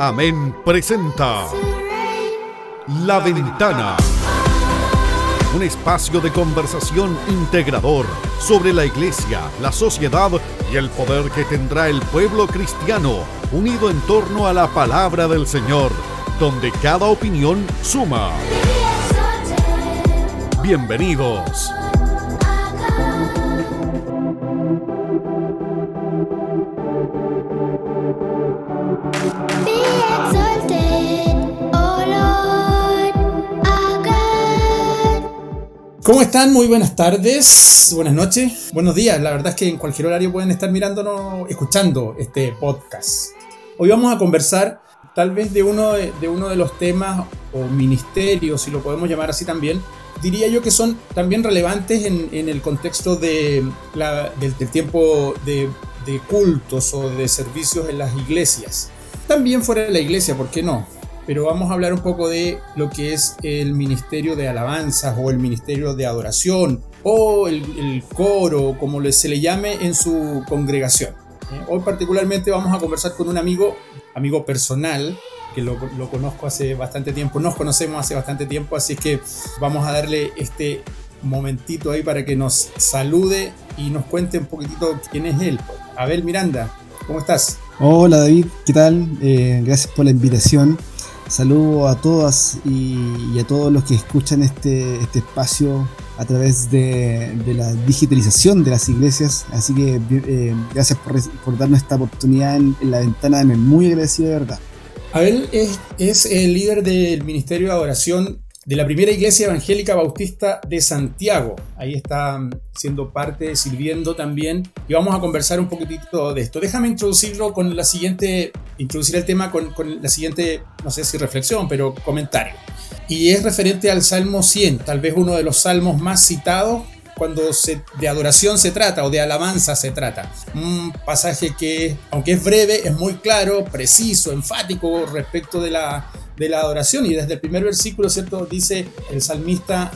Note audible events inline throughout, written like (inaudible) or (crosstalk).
Amén presenta La Ventana. Un espacio de conversación integrador sobre la iglesia, la sociedad y el poder que tendrá el pueblo cristiano unido en torno a la palabra del Señor, donde cada opinión suma. Bienvenidos. ¿Cómo están? Muy buenas tardes, buenas noches, buenos días. La verdad es que en cualquier horario pueden estar mirándonos, escuchando este podcast. Hoy vamos a conversar tal vez de uno de, uno de los temas o ministerios, si lo podemos llamar así también, diría yo que son también relevantes en, el contexto de del, tiempo de, de cultos o de servicios en las iglesias. También fuera de la iglesia, ¿por qué no? Pero vamos a hablar un poco de lo que es el ministerio de alabanzas o el ministerio de adoración o el, coro, como se le llame en su congregación. ¿eh? Hoy particularmente vamos a conversar con un amigo, amigo personal, que lo, lo, conozco hace bastante tiempo, nos conocemos hace bastante tiempo, así que vamos a darle este momentito ahí para que nos salude y nos cuente un poquitito quién es él. Abel Miranda, ¿cómo estás? Hola David, ¿qué tal? Eh, gracias por la invitación. Saludo a todas y, a todos los que escuchan este, este espacio a través de, la digitalización de las iglesias. Así que eh, gracias por, darnos esta oportunidad en, la ventana. Me muy agradecido de verdad. Abel es, es el líder del Ministerio de Adoración de la primera iglesia evangélica bautista de Santiago. Ahí está mm, siendo parte, sirviendo también. Y vamos a conversar un poquitito de esto. Déjame introducirlo con la siguiente, introducir el tema con, la siguiente, no sé si reflexión, pero comentario. Y es referente al Salmo 100, tal vez uno de los salmos más citados cuando se, de adoración se trata o de alabanza se trata. Un pasaje que, aunque es breve, es muy claro, preciso, enfático respecto de la de la adoración. Y desde el primer versículo, ¿cierto? Dice el salmista,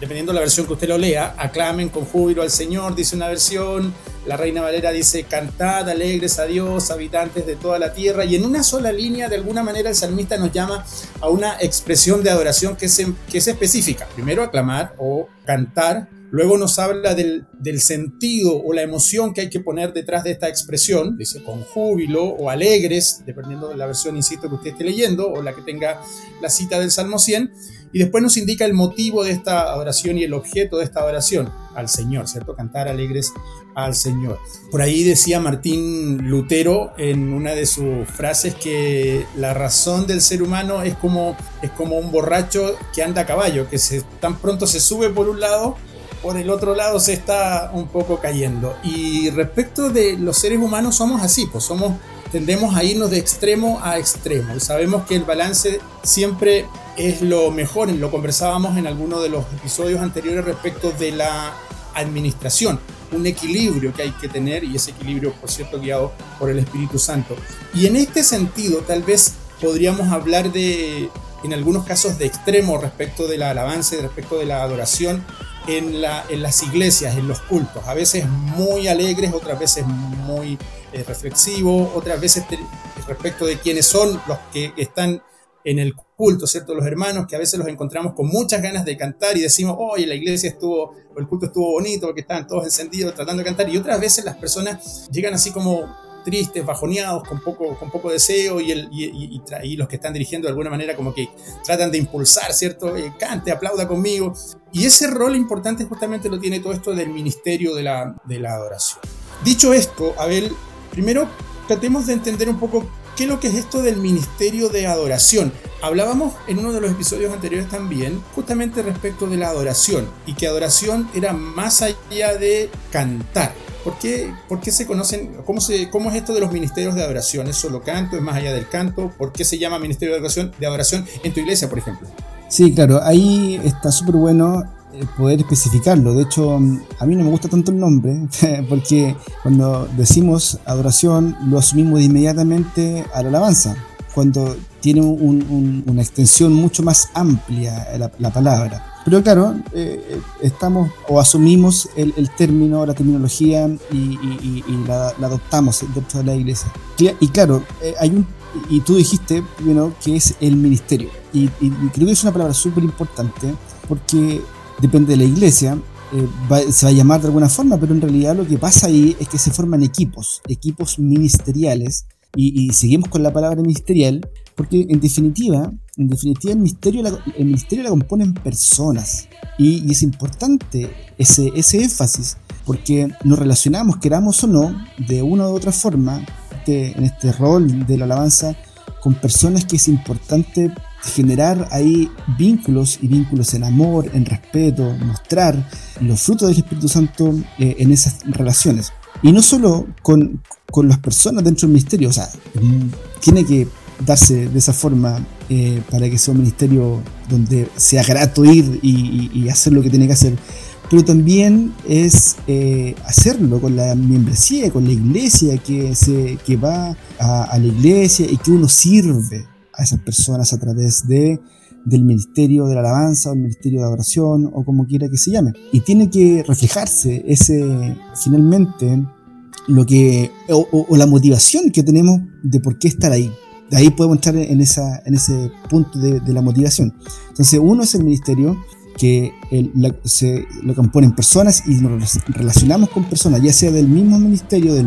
dependiendo de la versión que usted lo lea, aclamen con júbilo al Señor, dice una versión. La Reina Valera dice, cantad alegres a Dios, habitantes de toda la tierra. Y en una sola línea, de alguna manera, el salmista nos llama a una expresión de adoración que es, que es específica. Primero, aclamar o cantar Luego nos habla del, sentido o la emoción que hay que poner detrás de esta expresión, dice con júbilo o alegres, dependiendo de la versión, insisto, que usted esté leyendo o la que tenga la cita del Salmo 100. Y después nos indica el motivo de esta adoración y el objeto de esta adoración al Señor, ¿cierto? Cantar alegres al Señor. Por ahí decía Martín Lutero en una de sus frases que la razón del ser humano es como, es como un borracho que anda a caballo, que tan pronto se sube por un lado por el otro lado se está un poco cayendo. Y respecto de los seres humanos somos así, pues somos tendemos a irnos de extremo a extremo y sabemos que el balance siempre es lo mejor, lo conversábamos en alguno de los episodios anteriores respecto de la administración, un equilibrio que hay que tener y ese equilibrio, por cierto, guiado por el Espíritu Santo. Y en este sentido, tal vez podríamos hablar de, en algunos casos, de extremo respecto de la alabanza respecto de la adoración, en, las iglesias, en los cultos, a veces muy alegres, otras veces muy eh, reflexivos, otras veces respecto de quiénes son los que están en el culto, ¿cierto? Los hermanos que a veces los encontramos con muchas ganas de cantar y decimos, oye, la iglesia estuvo, el culto estuvo bonito porque estaban todos encendidos tratando de cantar. Y otras veces las personas llegan así como tristes, bajoneados, con poco, con poco deseo y, el, y, los que están dirigiendo de alguna manera como que tratan de impulsar, ¿cierto? Eh, cante, aplauda conmigo. Y ese rol importante justamente lo tiene todo esto del ministerio de la, de la adoración. Dicho esto, Abel, primero tratemos de entender un poco qué es lo que es esto del ministerio de adoración. Hablábamos en uno de los episodios anteriores también justamente respecto de la adoración y que adoración era más allá de cantar. ¿Por qué, ¿Por qué, se conocen? Cómo, se, ¿Cómo es esto de los ministerios de adoración? ¿Es solo canto? ¿Es más allá del canto? ¿Por qué se llama ministerio de adoración, de adoración en tu iglesia, por ejemplo? Sí, claro, ahí está súper bueno eh, poder especificarlo. De hecho, a mí no me gusta tanto el nombre, (laughs) porque cuando decimos adoración lo asumimos inmediatamente a la alabanza, cuando tiene una extensión mucho más amplia la palabra. Pero claro, eh, estamos o asumimos el, término, la terminología y, la, adoptamos dentro de la iglesia. Y claro, eh, hay un, y tú dijiste primero que es el ministerio. Y, creo que es una palabra súper importante porque depende de la iglesia, eh, se va a llamar de alguna forma, pero en realidad lo que pasa ahí es que se forman equipos, equipos ministeriales, y, seguimos con la palabra ministerial, porque en definitiva, en definitiva el ministerio la, el ministerio la componen personas, y, es importante ese, ese énfasis, porque nos relacionamos, queramos o no, de una u otra forma, en este rol de la alabanza, con personas que es importante generar ahí vínculos y vínculos en amor, en respeto, mostrar los frutos del Espíritu Santo eh, en esas relaciones. Y no solo con, con, las personas dentro del ministerio, o sea, tiene que darse de esa forma eh, para que sea un ministerio donde sea grato ir y, y, hacer lo que tiene que hacer, pero también es eh, hacerlo con la membresía, con la iglesia que, se, que va a, a la iglesia y que uno sirve a esas personas a través de del ministerio de la alabanza o el ministerio de adoración o como quiera que se llame. Y tiene que reflejarse ese, finalmente, lo que, o, la motivación que tenemos de por qué estar ahí. De ahí podemos estar en, esa, en ese punto de, la motivación. Entonces, uno es el ministerio que se lo componen personas y nos relacionamos con personas, ya sea del mismo ministerio, del,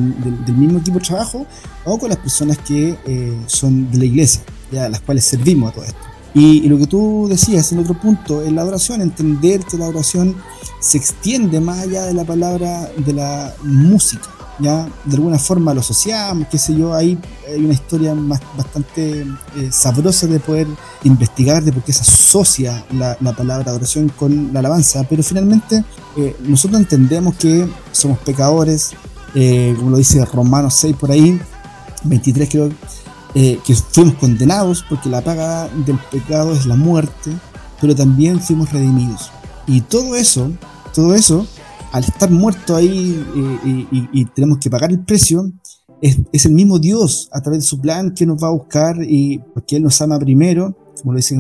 mismo equipo de trabajo, o con las personas que eh, son de la iglesia a las cuales servimos a todo esto. Y, lo que tú decías en otro punto, en la oración, entender que la oración se extiende más allá de la palabra de la música. ¿ya? De alguna forma lo asociamos, qué sé yo, ahí hay una historia más, bastante eh, sabrosa de poder investigar de por qué se asocia la, la palabra oración con la alabanza, pero finalmente eh, nosotros entendemos que somos pecadores, eh, como lo dice Romanos 6 por ahí, 23 creo eh, que fuimos condenados porque la paga del pecado es la muerte, pero también fuimos redimidos. Y todo eso, todo eso, al estar muerto ahí eh, y, tenemos que pagar el precio, es, es, el mismo Dios a través de su plan que nos va a buscar y porque Él nos ama primero, como lo dice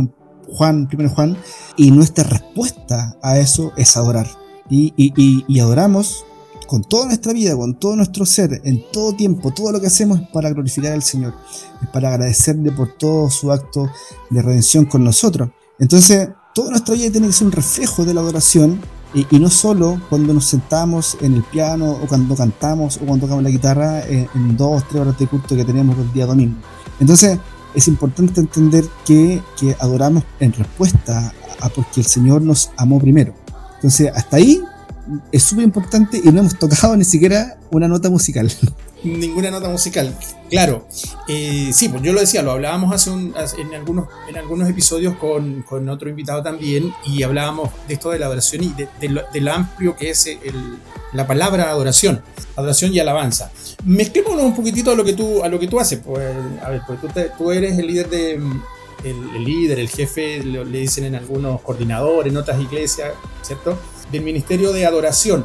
Juan, primero Juan, y nuestra respuesta a eso es adorar. Y, y adoramos con toda nuestra vida, con todo nuestro ser, en todo tiempo, todo lo que hacemos es para glorificar al Señor, es para agradecerle por todo su acto de redención con nosotros. Entonces, toda nuestra vida tiene que ser un reflejo de la adoración y, no solo cuando nos sentamos en el piano o cuando cantamos o cuando tocamos la guitarra en, dos, tres horas de culto que tenemos el día domingo. Entonces, es importante entender que, que adoramos en respuesta a porque el Señor nos amó primero. Entonces, hasta ahí es súper importante y no hemos tocado ni siquiera una nota musical. (laughs) Ninguna nota musical, claro. Eh, sí, pues yo lo decía, lo hablábamos hace, un, en, algunos, en algunos episodios con, con, otro invitado también y hablábamos de esto de la adoración y de, de, lo, amplio que es el, la palabra adoración, adoración y alabanza. Mezclémonos un poquitito a lo que tú, a lo que tú haces. Pues, a ver, pues tú, tú eres el líder de, el, líder, el jefe, le, dicen en algunos coordinadores, en otras iglesias, ¿cierto? Del Ministerio de Adoración,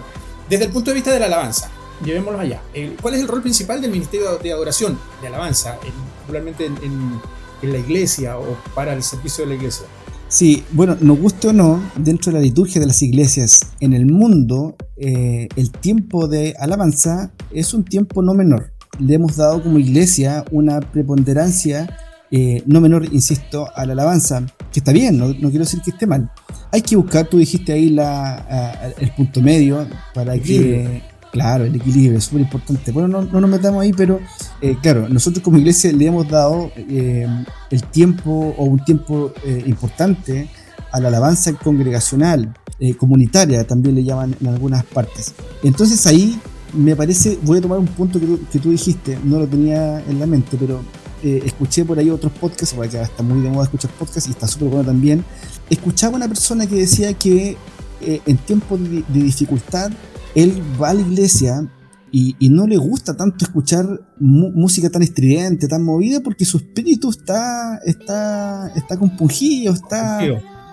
desde el punto de vista de la alabanza. Llevémoslo allá. ¿Cuál es el rol principal del Ministerio de Adoración, de alabanza, particularmente en, la iglesia o para el servicio de la iglesia? Sí, bueno, nos guste o no, dentro de la liturgia de las iglesias en el mundo, eh, el tiempo de alabanza es un tiempo no menor. Le hemos dado como iglesia una preponderancia eh, no menor, insisto, a la alabanza, que está bien, no, quiero decir que esté mal. Hay que buscar, tú dijiste ahí la, el punto medio para que... Claro, el equilibrio es súper importante. Bueno, no, no, nos metamos ahí, pero eh, claro, nosotros como iglesia le hemos dado eh, el tiempo o un tiempo importante a la alabanza congregacional, comunitaria, también le llaman en algunas partes. Entonces ahí me parece, voy a tomar un punto que tú, que tú dijiste, no lo tenía en la mente, pero eh, escuché por ahí otros podcasts, porque está muy de moda escuchar podcasts y está súper bueno también. Escuchaba una persona que decía que eh, en tiempos de, dificultad él va a la iglesia y, no le gusta tanto escuchar música tan estridente, tan movida, porque su espíritu está, está, está compungido, está...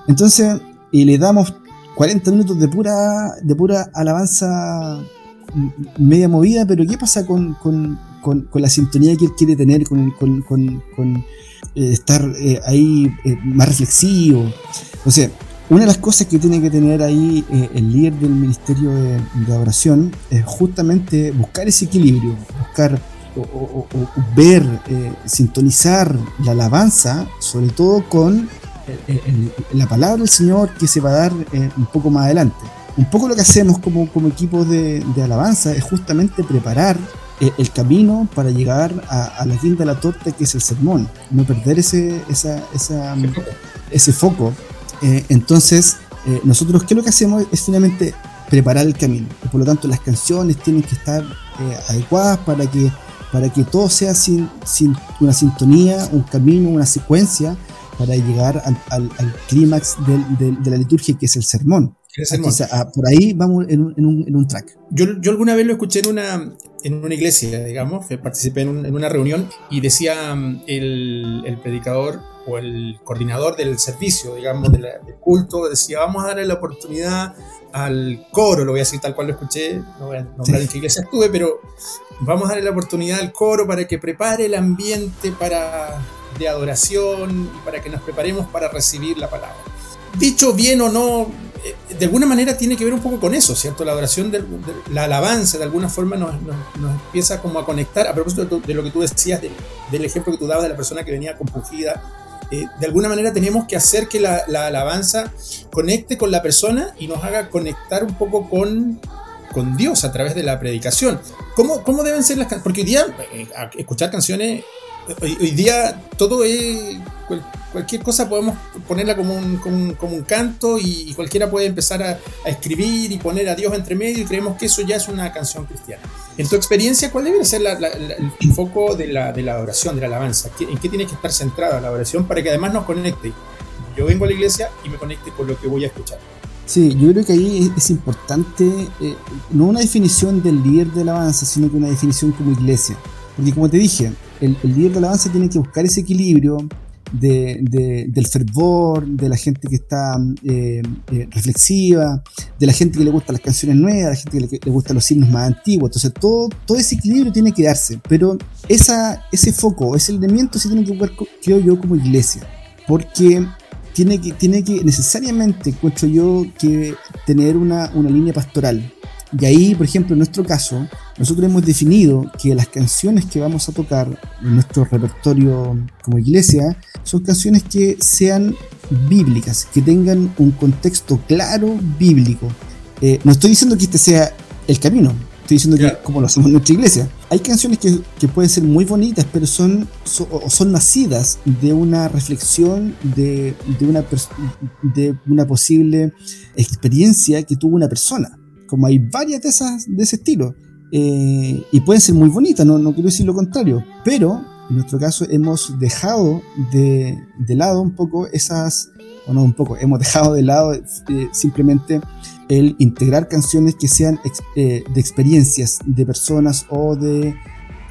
Entonces, y le damos 40 minutos de pura, de pura alabanza media movida, pero ¿qué pasa con, con, la sintonía que él quiere tener, con, con eh, estar eh, ahí eh, más reflexivo. O sea, una de las cosas que tiene que tener ahí el líder del ministerio de, de, adoración es justamente buscar ese equilibrio, buscar o, ver, sintonizar la alabanza, sobre todo con la palabra del Señor que se va a dar un poco más adelante. Un poco lo que hacemos como, como equipo de, de alabanza es justamente preparar el camino para llegar a, la guinda de la torta que es el sermón, no perder ese, esa, esa, ese foco. entonces, nosotros, ¿qué es lo que hacemos? Es finalmente preparar el camino. Y por lo tanto, las canciones tienen que estar eh, adecuadas para que, para que todo sea sin, sin una sintonía, un camino, una secuencia para llegar al, clímax de la liturgia que es el sermón. Ah, por ahí vamos en un, en un, en un track. Yo, yo, alguna vez lo escuché en una, en una iglesia, digamos, participé en, en una reunión y decía mm, el, el, predicador o el coordinador del servicio, digamos, del culto, decía, vamos a darle la oportunidad al coro, lo voy a decir tal cual lo escuché, no voy a nombrar en qué iglesia estuve, pero vamos a darle la oportunidad al coro para que prepare el ambiente para, de adoración y para que nos preparemos para recibir la palabra. Dicho bien o no, de alguna manera tiene que ver un poco con eso, ¿cierto? La adoración, de, la alabanza, de alguna forma nos, empieza como a conectar, a propósito de, lo que tú decías, del ejemplo que tú dabas de la persona que venía compungida eh, de alguna manera tenemos que hacer que la, alabanza conecte con la persona y nos haga conectar un poco con, con Dios a través de la predicación. ¿Cómo, cómo deben ser las canciones? Porque hoy día eh, escuchar canciones, hoy, día todo es cualquier cosa podemos ponerla como un, como un, canto y, cualquiera puede empezar a, escribir y poner a Dios entre medio y creemos que eso ya es una canción cristiana. En tu experiencia, ¿cuál debe ser el foco de la, de la adoración, de la alabanza? ¿En qué tiene que estar centrada la oración para que además nos conecte? Yo vengo a la iglesia y me conecte con lo que voy a escuchar. Sí, yo creo que ahí es, importante, eh, no una definición del líder de alabanza, sino que una definición como iglesia. Porque como te dije, el, el líder de alabanza tiene que buscar ese equilibrio de, del fervor, de la gente que está eh, eh, reflexiva, de la gente que le gustan las canciones nuevas, de la gente que le, gustan los himnos más antiguos. Entonces todo, todo ese equilibrio tiene que darse, pero esa, ese foco, ese elemento se tiene que buscar, creo yo, como iglesia, porque tiene que, tiene que necesariamente, encuentro yo, que tener una, una línea pastoral. Y ahí, por ejemplo, en nuestro caso, nosotros hemos definido que las canciones que vamos a tocar en nuestro repertorio como iglesia son canciones que sean bíblicas, que tengan un contexto claro bíblico. Eh, no estoy diciendo que este sea el camino, estoy diciendo que como lo hacemos en nuestra iglesia. Hay canciones que, que pueden ser muy bonitas, pero son, son, nacidas de una reflexión, de, de, una, de una posible experiencia que tuvo una persona como hay varias de esas de ese estilo. Eh, y pueden ser muy bonitas, no, no quiero decir lo contrario, pero en nuestro caso hemos dejado de, de lado un poco esas, o no un poco, hemos dejado de lado eh, simplemente el integrar canciones que sean eh, de experiencias de personas o de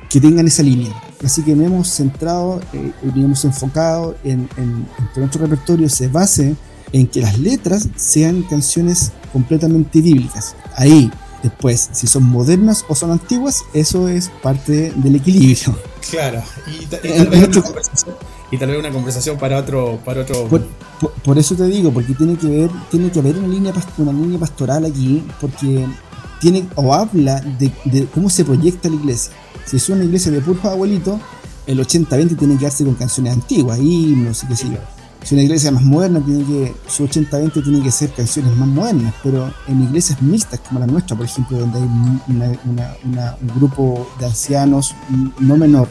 que tengan esa línea. Así que nos hemos centrado y hemos enfocado en, en, en que nuestro repertorio se base en que las letras sean canciones completamente bíblicas. Ahí, después, si son modernas o son antiguas, eso es parte del equilibrio. Claro, y, tal, vez una conversación para otro... Para otro... Por, eso te digo, porque tiene que, ver, tiene que haber una línea, una línea pastoral aquí, porque tiene o habla de, cómo se proyecta la iglesia. Si es una iglesia de puros abuelitos, el 80-20 tiene que darse con canciones antiguas, himnos y qué sé yo si una iglesia más moderna tiene que, su 80-20 tiene que ser canciones más modernas, pero en iglesias mixtas como la nuestra, por ejemplo, donde hay un grupo de ancianos no menor,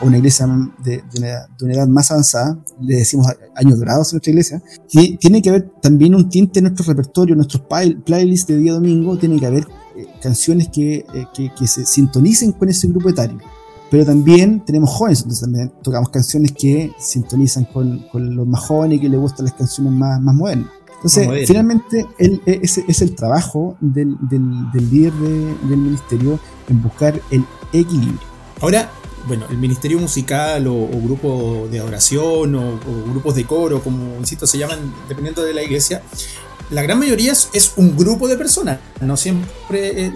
o una iglesia de, una, edad más avanzada, le decimos años dorados en nuestra iglesia, tiene que haber también un tinte en nuestro repertorio, en nuestros playlists de día domingo, tiene que haber eh, canciones eh, que, que se sintonicen con ese grupo etario pero también tenemos jóvenes, entonces también tocamos canciones que sintonizan con, con los más jóvenes y que les gustan las canciones más, más modernas. Entonces, finalmente, el, e, ese es el trabajo del, del, líder del ministerio en buscar el equilibrio. Ahora, bueno, el ministerio musical o, grupo de adoración o, o, grupos de coro, como insisto, se llaman dependiendo de la iglesia, la gran mayoría es, un grupo de personas. No siempre, eh,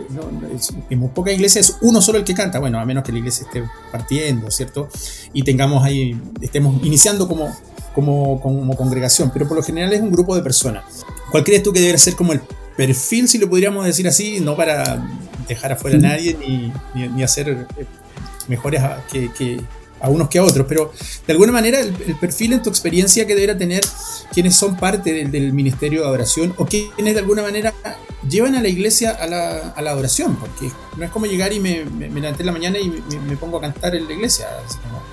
en muy pocas iglesias es uno solo el que canta. Bueno, a menos que la iglesia esté partiendo, ¿cierto? Y tengamos ahí, estemos iniciando como, como, como congregación. Pero por lo general es un grupo de personas. ¿Cuál crees tú que debería ser como el perfil, si lo podríamos decir así? No para dejar afuera a nadie ni, ni, hacer. Eh, mejores que, a unos que a otros, pero de alguna manera el, perfil en tu experiencia que debería tener quienes son parte del, ministerio de adoración o quienes de alguna manera llevan a la iglesia a la, a la adoración, porque no es como llegar y me, me, levanté en la mañana y me, pongo a cantar en la iglesia,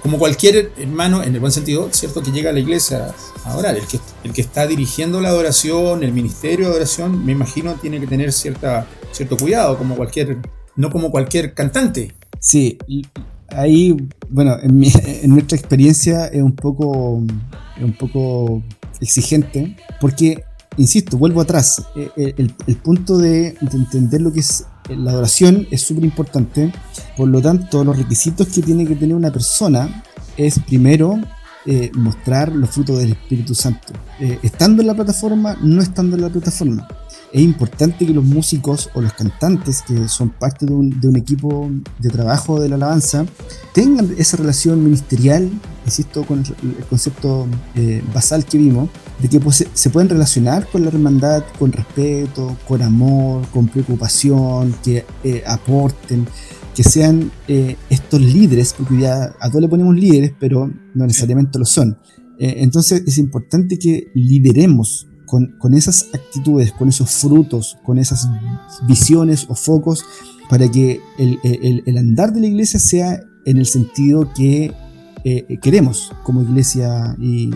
como, cualquier hermano, en el buen sentido, cierto que llega a la iglesia a orar, el que, el que está dirigiendo la adoración, el ministerio de adoración, me imagino tiene que tener cierta, cierto cuidado, como cualquier, no como cualquier cantante. Sí, ahí, bueno, en, nuestra experiencia es un poco, un poco exigente, porque, insisto, vuelvo atrás, eh, eh, el, punto de, entender lo que es la adoración es súper importante, por lo tanto, los requisitos que tiene que tener una persona es primero eh, mostrar los frutos del Espíritu Santo, estando en la plataforma, no estando en la plataforma es importante que los músicos o los cantantes que son parte de un, equipo de trabajo de la alabanza tengan esa relación ministerial, insisto, con el, concepto eh, basal que vimos, de que pues, se, pueden relacionar con la hermandad con respeto, con amor, con preocupación, que eh, aporten, que sean eh, estos líderes, porque ya a todos le ponemos líderes, pero no necesariamente lo son. entonces es importante que lideremos con, esas actitudes, con esos frutos, con esas visiones o focos, para que el, andar de la iglesia sea en el sentido que eh, queremos como iglesia y,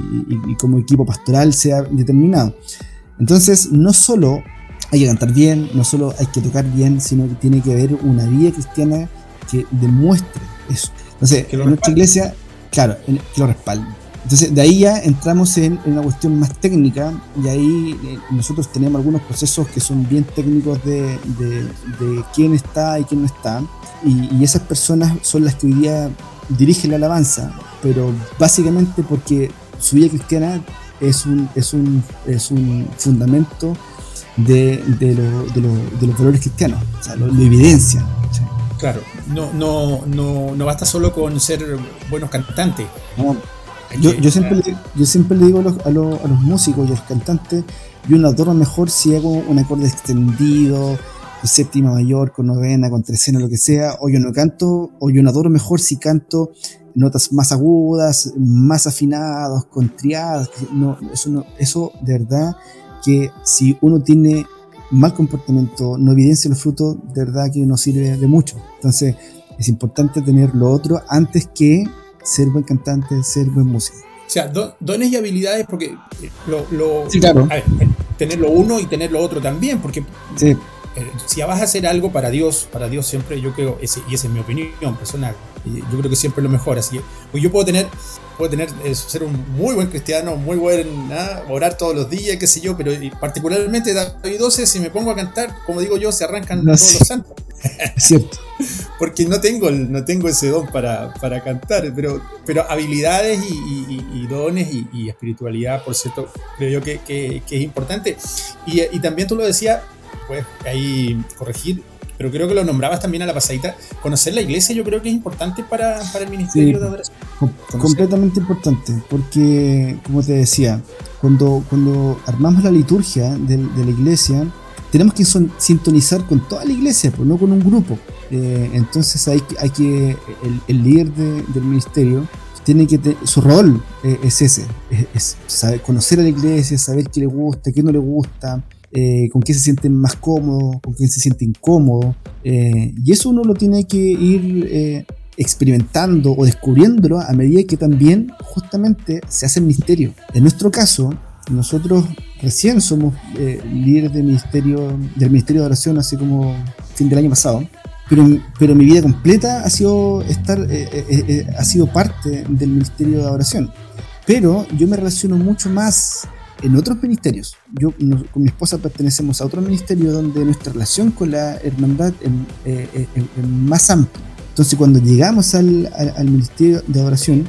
como equipo pastoral sea determinado. Entonces, no solo hay que cantar bien, no solo hay que tocar bien, sino que tiene que haber una vida cristiana que demuestre eso. Entonces, en nuestra iglesia, claro, que lo respalde. Entonces, de ahí ya entramos en, una cuestión más técnica y ahí eh, nosotros tenemos algunos procesos que son bien técnicos de, quién está y quién no está. Y, esas personas son las que hoy día dirigen la alabanza, pero básicamente porque su vida cristiana es un, es un, es un fundamento de, los valores cristianos, o sea, lo, evidencia. Claro, no, no, no, no basta solo con ser buenos cantantes. Yo, yo, siempre, le, yo siempre le digo a los, a, los, músicos y a los cantantes, yo no adoro mejor si hago un acorde extendido, séptima mayor, con novena, con trecena, lo que sea, o yo no canto, o yo no adoro mejor si canto notas más agudas, más afinadas, con triadas, no, eso, no, eso de verdad que si uno tiene mal comportamiento, no evidencia los frutos, de verdad que no sirve de mucho. Entonces es importante tener lo otro antes que ser buen cantante, ser buen músico. O sea, dones y habilidades, porque eh, lo, sí, claro. tener lo uno y tener lo otro también, porque sí. Eh, si vas a hacer algo para Dios, para Dios siempre, yo creo, ese, y esa es mi opinión personal, yo creo que siempre es lo mejor. Así que pues yo puedo tener, puedo tener, eh, ser un muy buen cristiano, muy buen, ¿ah? orar todos los días, qué sé yo, pero particularmente David 12, si me pongo a cantar, como digo yo, se arrancan todos los santos. cierto. (laughs) Porque no tengo, no tengo ese don para, para cantar, pero, pero habilidades y, dones y, espiritualidad, por cierto, creo yo que, que, que es importante. Y, también tú lo decías, pues ahí corregir, pero creo que lo nombrabas también a la pasadita. Conocer la iglesia yo creo que es importante para, para el ministerio de adoración. completamente importante, porque como te decía, cuando, cuando armamos la liturgia de, la iglesia, tenemos que sintonizar con toda la iglesia, pues, no con un grupo. Eh, entonces hay, hay que, el, líder del ministerio tiene que su rol eh, es ese, es, saber, conocer a la iglesia, saber qué le gusta, qué no le gusta, eh, con quién se siente más cómodo, con quién se siente incómodo. Eh, y eso uno lo tiene que ir experimentando o descubriéndolo a medida que también justamente se hace el misterio. En nuestro caso, nosotros recién somos líderes del ministerio, del ministerio de oración hace como fin del año pasado. Pero, pero mi vida completa ha sido, estar, ha sido parte del ministerio de oración. Pero yo me relaciono mucho más en otros ministerios. Yo con mi esposa pertenecemos a otro ministerio donde nuestra relación con la hermandad eh, eh, es, más amplia. Entonces cuando llegamos al, al, ministerio de adoración,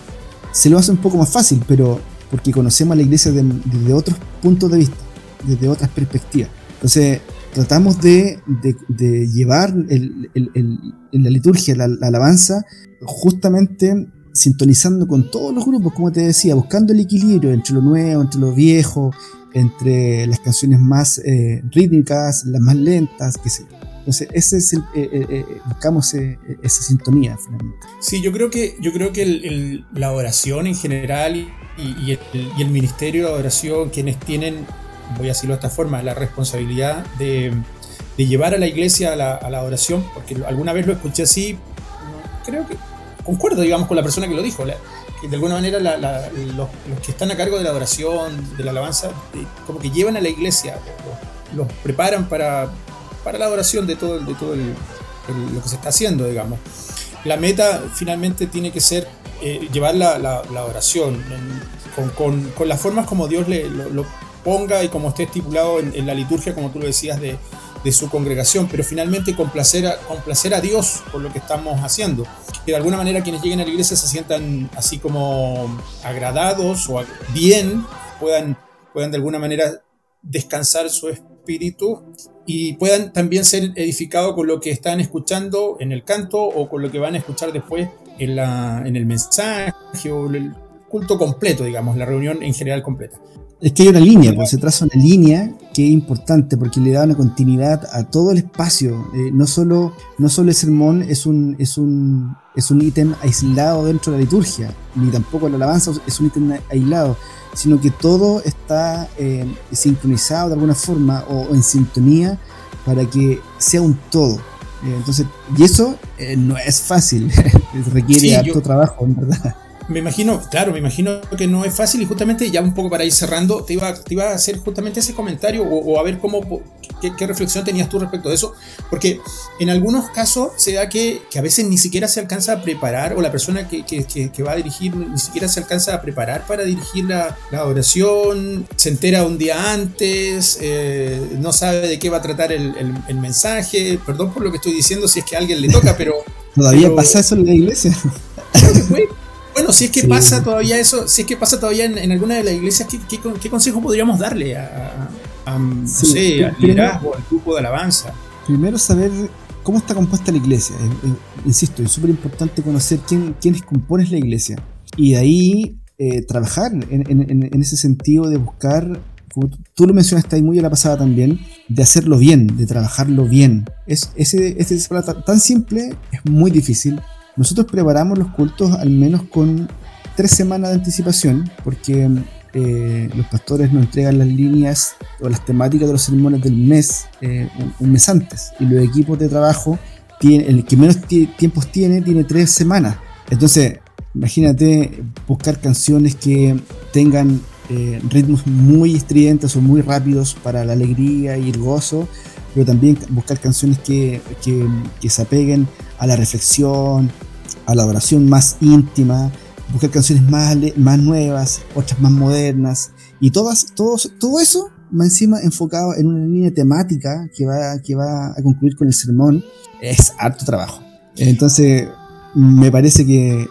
se lo hace un poco más fácil, pero porque conocemos a la iglesia desde otros puntos de vista, desde otras perspectivas. Entonces tratamos de, llevar el, la liturgia, la, la alabanza, justamente sintonizando con todos los grupos, como te decía, buscando el equilibrio entre lo nuevo, entre lo viejo, entre las canciones más eh, rítmicas, las más lentas, qué sé Entonces, ese eh, eh, eh, buscamos esa sintonía finalmente. Sí, yo creo que, yo creo que la oración en general y, el, ministerio de oración, quienes tienen, voy a decirlo de esta forma, la responsabilidad de, llevar a la iglesia a la, oración, porque alguna vez lo escuché así, creo que concuerdo, digamos, con la persona que lo dijo. de alguna manera los, que están a cargo de la adoración, de la alabanza, como que llevan a la iglesia, los, preparan para, para la adoración de todo, de todo lo que se está haciendo, digamos. La meta finalmente tiene que ser eh, llevar la, oración con, las formas como Dios le, lo, ponga y como esté estipulado en, la liturgia, como tú lo decías, de, de su congregación, pero finalmente complacer a, complacer a Dios por lo que estamos haciendo. Que de alguna manera quienes lleguen a la iglesia se sientan así como agradados o bien, puedan, puedan de alguna manera descansar su espíritu y puedan también ser edificados con lo que están escuchando en el canto o con lo que van a escuchar después en, la, en el mensaje o el culto completo, digamos, la reunión en general completa. Es que hay una línea, pues se traza una línea que es importante porque le da una continuidad a todo el espacio. Eh, no, solo, no solo el sermón es un, es un, es un ítem aislado dentro de la liturgia, ni tampoco la alabanza es un ítem aislado, sino que todo está eh, sincronizado de alguna forma o, en sintonía para que sea un todo. Eh, entonces, y eso no es fácil, (laughs) requiere harto trabajo, en verdad me imagino, claro, me imagino que no es fácil y justamente ya un poco para ir cerrando, te iba, te iba a hacer justamente ese comentario o, a ver cómo, qué, reflexión tenías tú respecto de eso, porque en algunos casos se da que, a veces ni siquiera se alcanza a preparar o la persona que, va a dirigir ni siquiera se alcanza a preparar para dirigir la, oración, se entera un día antes, eh, no sabe de qué va a tratar el, mensaje, perdón por lo que estoy diciendo si es que a alguien le toca, pero... (laughs) Todavía pasa eso en la iglesia. Bueno, si es que pasa todavía eso, si es que pasa todavía en, alguna de las iglesias, ¿qué, consejo podríamos darle a, no sé, al liderazgo, al grupo de alabanza? Primero saber cómo está compuesta la iglesia. insisto, es súper importante conocer quién, quiénes componen la iglesia. Y ahí eh, trabajar en, ese sentido de buscar, como tú lo mencionaste ahí muy a la pasada también, de hacerlo bien, de trabajarlo bien. Es, ese, ese tan simple es muy difícil nosotros preparamos los cultos al menos con tres semanas de anticipación, porque eh, los pastores nos entregan las líneas o las temáticas de los sermones del mes eh, un, mes antes, y los equipos de trabajo, el que menos tiempos tiene, tiene tres semanas. Entonces, imagínate buscar canciones que tengan eh, ritmos muy estridentes o muy rápidos para la alegría y el gozo, pero también buscar canciones que, que, que se apeguen a la reflexión, a la oración más íntima, buscar canciones más, más nuevas, otras más modernas, y todas, todos, todo eso más encima enfocado en una línea temática que va, que va a concluir con el sermón, es harto trabajo. Entonces, me parece que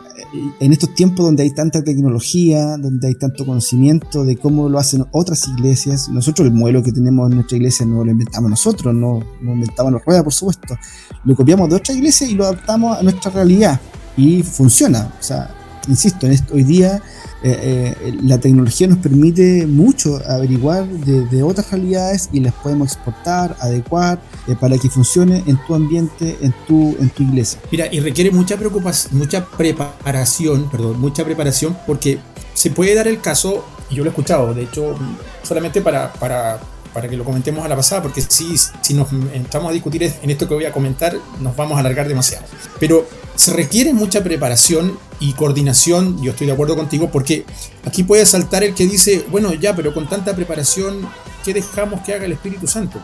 en estos tiempos donde hay tanta tecnología, donde hay tanto conocimiento de cómo lo hacen otras iglesias, nosotros el modelo que tenemos en nuestra iglesia no lo inventamos nosotros, no, no inventamos la rueda, por supuesto, lo copiamos de otra iglesia y lo adaptamos a nuestra realidad y funciona. O sea, insisto, en esto, hoy día eh, eh, la tecnología nos permite mucho averiguar de, otras realidades y las podemos exportar, adecuar eh, para que funcione en tu ambiente, en tu, en tu iglesia. Mira, y requiere mucha preocupación, mucha preparación, perdón, mucha preparación porque se puede dar el caso, y yo lo he escuchado, de hecho, solamente para, para para que lo comentemos a la pasada, porque si, si nos entramos a discutir en esto que voy a comentar, nos vamos a alargar demasiado. Pero se requiere mucha preparación y coordinación, yo estoy de acuerdo contigo, porque aquí puede saltar el que dice, bueno, ya, pero con tanta preparación, ¿qué dejamos que haga el Espíritu Santo?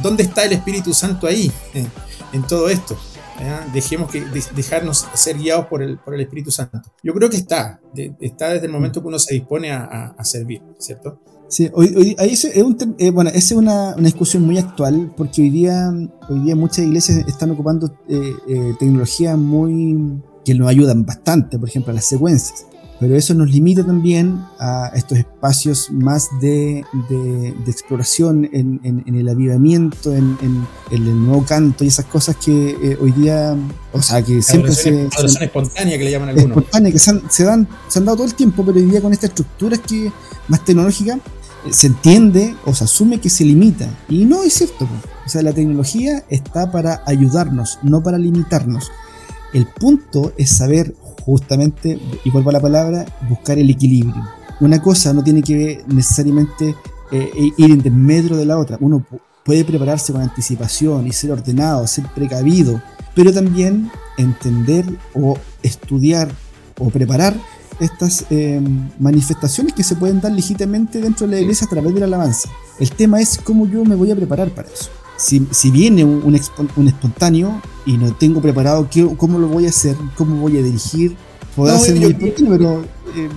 ¿Dónde está el Espíritu Santo ahí, en, todo esto? Dejemos que dejarnos ser guiados por el, por el Espíritu Santo. Yo creo que está, está desde el momento que uno se dispone a, a servir, ¿cierto? Sí, hoy, es, eh, bueno, esa es una, discusión muy actual porque hoy día, hoy día muchas iglesias están ocupando eh, eh, muy que nos ayudan bastante, por ejemplo, a las secuencias. Pero eso nos limita también a estos espacios más de, exploración en, el avivamiento, en, el nuevo canto y esas cosas que hoy día, o sea, que siempre se... espontánea que le llaman algunos. Espontánea, que se han, se, dan, se han dado todo el tiempo, pero hoy día con estas estructuras que más tecnológicas se entiende o se asume que se limita. Y no es cierto. O sea, la tecnología está para ayudarnos, no para limitarnos. El punto es saber justamente, y vuelvo a la palabra, buscar el equilibrio. Una cosa no tiene que necesariamente eh, ir en desmedro de la otra. Uno puede prepararse con anticipación y ser ordenado, ser precavido, pero también entender o estudiar o preparar estas em, manifestaciones que se pueden dar legítimamente dentro de la iglesia a través de la alabanza. El tema es cómo yo me voy a preparar para eso. Si, si viene un, un, espontáneo y no tengo preparado qué, cómo lo voy a hacer, cómo voy a dirigir, podrá ser muy espontáneo, pero eh,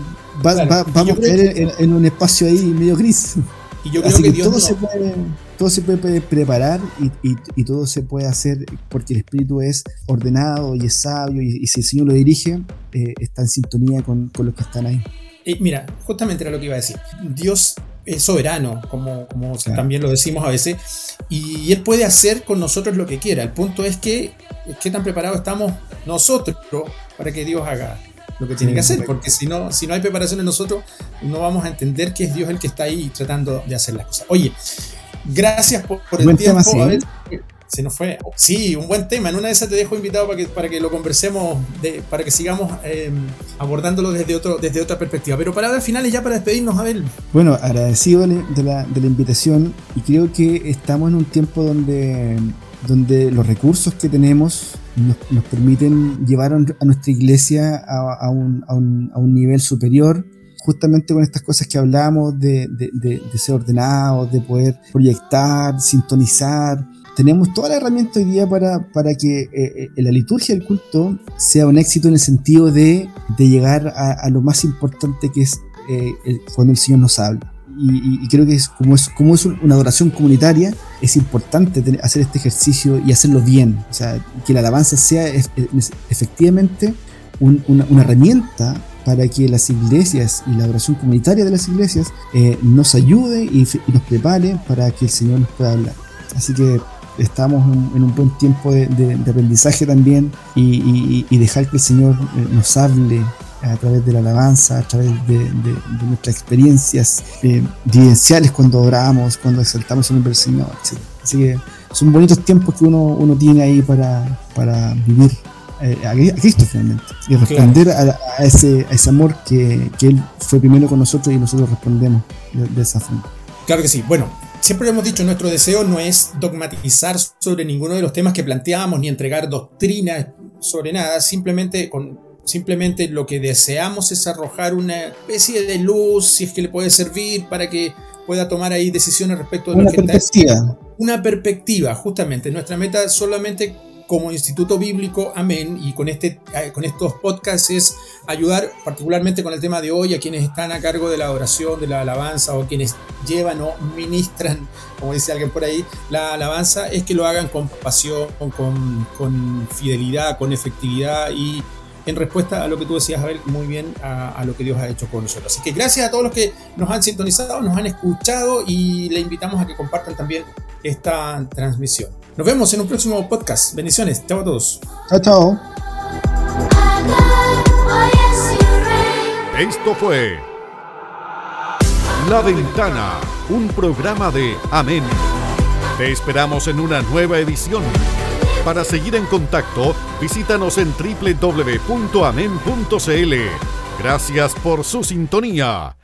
vamos a caer en, un espacio ahí medio gris. Y yo creo que, todo se puede todo se puede preparar y, todo se puede hacer porque el espíritu es ordenado y es sabio y, si el Señor lo dirige, eh, está en sintonía con, los que están ahí. mira, justamente era lo que iba a decir. Dios es soberano, como, como también lo decimos a veces, y Él puede hacer con nosotros lo que quiera. El punto es que qué tan preparados estamos nosotros para que Dios haga lo que tiene que hacer, porque si no, si no hay preparación en nosotros, no vamos a entender que es Dios el que está ahí tratando de hacer las cosas. Oye, Gracias por, el tiempo. Se nos fue. Sí, un buen tema. En una de esas te dejo invitado para que, para que lo conversemos, para que sigamos eh, abordándolo desde, otro, desde otra perspectiva. Pero palabras finales ya para despedirnos, Abel. Bueno, agradecido de la, de la invitación y creo que estamos en un tiempo donde, donde los recursos que tenemos nos, nos permiten llevar a nuestra iglesia a, a, un, a, un, a un nivel superior justamente con estas cosas que hablamos de, ser ordenados, de poder proyectar, sintonizar. Tenemos toda la herramienta hoy día para, para que eh, eh, la liturgia del culto sea un éxito en el sentido de, llegar a, lo más importante que es eh, cuando el Señor nos habla. Y, creo que es como, es como es una adoración comunitaria, es importante hacer este ejercicio y hacerlo bien. O sea, que la alabanza sea efectivamente una, una herramienta para que las iglesias y la oración comunitaria de las iglesias eh, nos ayude y, nos prepare para que el Señor nos pueda hablar. Así que estamos en, un buen tiempo de, aprendizaje también y, dejar que el Señor eh, nos hable a través de la alabanza, a través de, nuestras experiencias eh, vivenciales cuando oramos, cuando exaltamos el nombre del Señor. Así que son bonitos tiempos que uno, uno tiene ahí para, para vivir eh, a, Cristo finalmente y responder a, ese, ese amor que, que, Él fue primero con nosotros y nosotros respondemos de, esa forma. Claro que sí. Bueno, siempre hemos dicho, nuestro deseo no es dogmatizar sobre ninguno de los temas que planteamos ni entregar doctrinas sobre nada, simplemente con simplemente lo que deseamos es arrojar una especie de luz, si es que le puede servir para que pueda tomar ahí decisiones respecto de una perspectiva. Una perspectiva, justamente. Nuestra meta solamente como Instituto Bíblico Amén y con, este, eh, con estos podcasts es ayudar particularmente con el tema de hoy a quienes están a cargo de la oración, de la alabanza o quienes llevan o ministran, como dice alguien por ahí, la alabanza, es que lo hagan con pasión, con, con fidelidad, con efectividad y en respuesta a lo que tú decías, Abel, muy bien a, lo que Dios ha hecho con nosotros. Así que gracias a todos los que nos han sintonizado, nos han escuchado y le invitamos a que compartan también esta transmisión. Nos vemos en un próximo podcast. Bendiciones. Chao a todos. Chao, chao. Esto fue La Ventana, un programa de Amén. Te esperamos en una nueva edición. Para seguir en contacto, visítanos en www.amen.cl. Gracias por su sintonía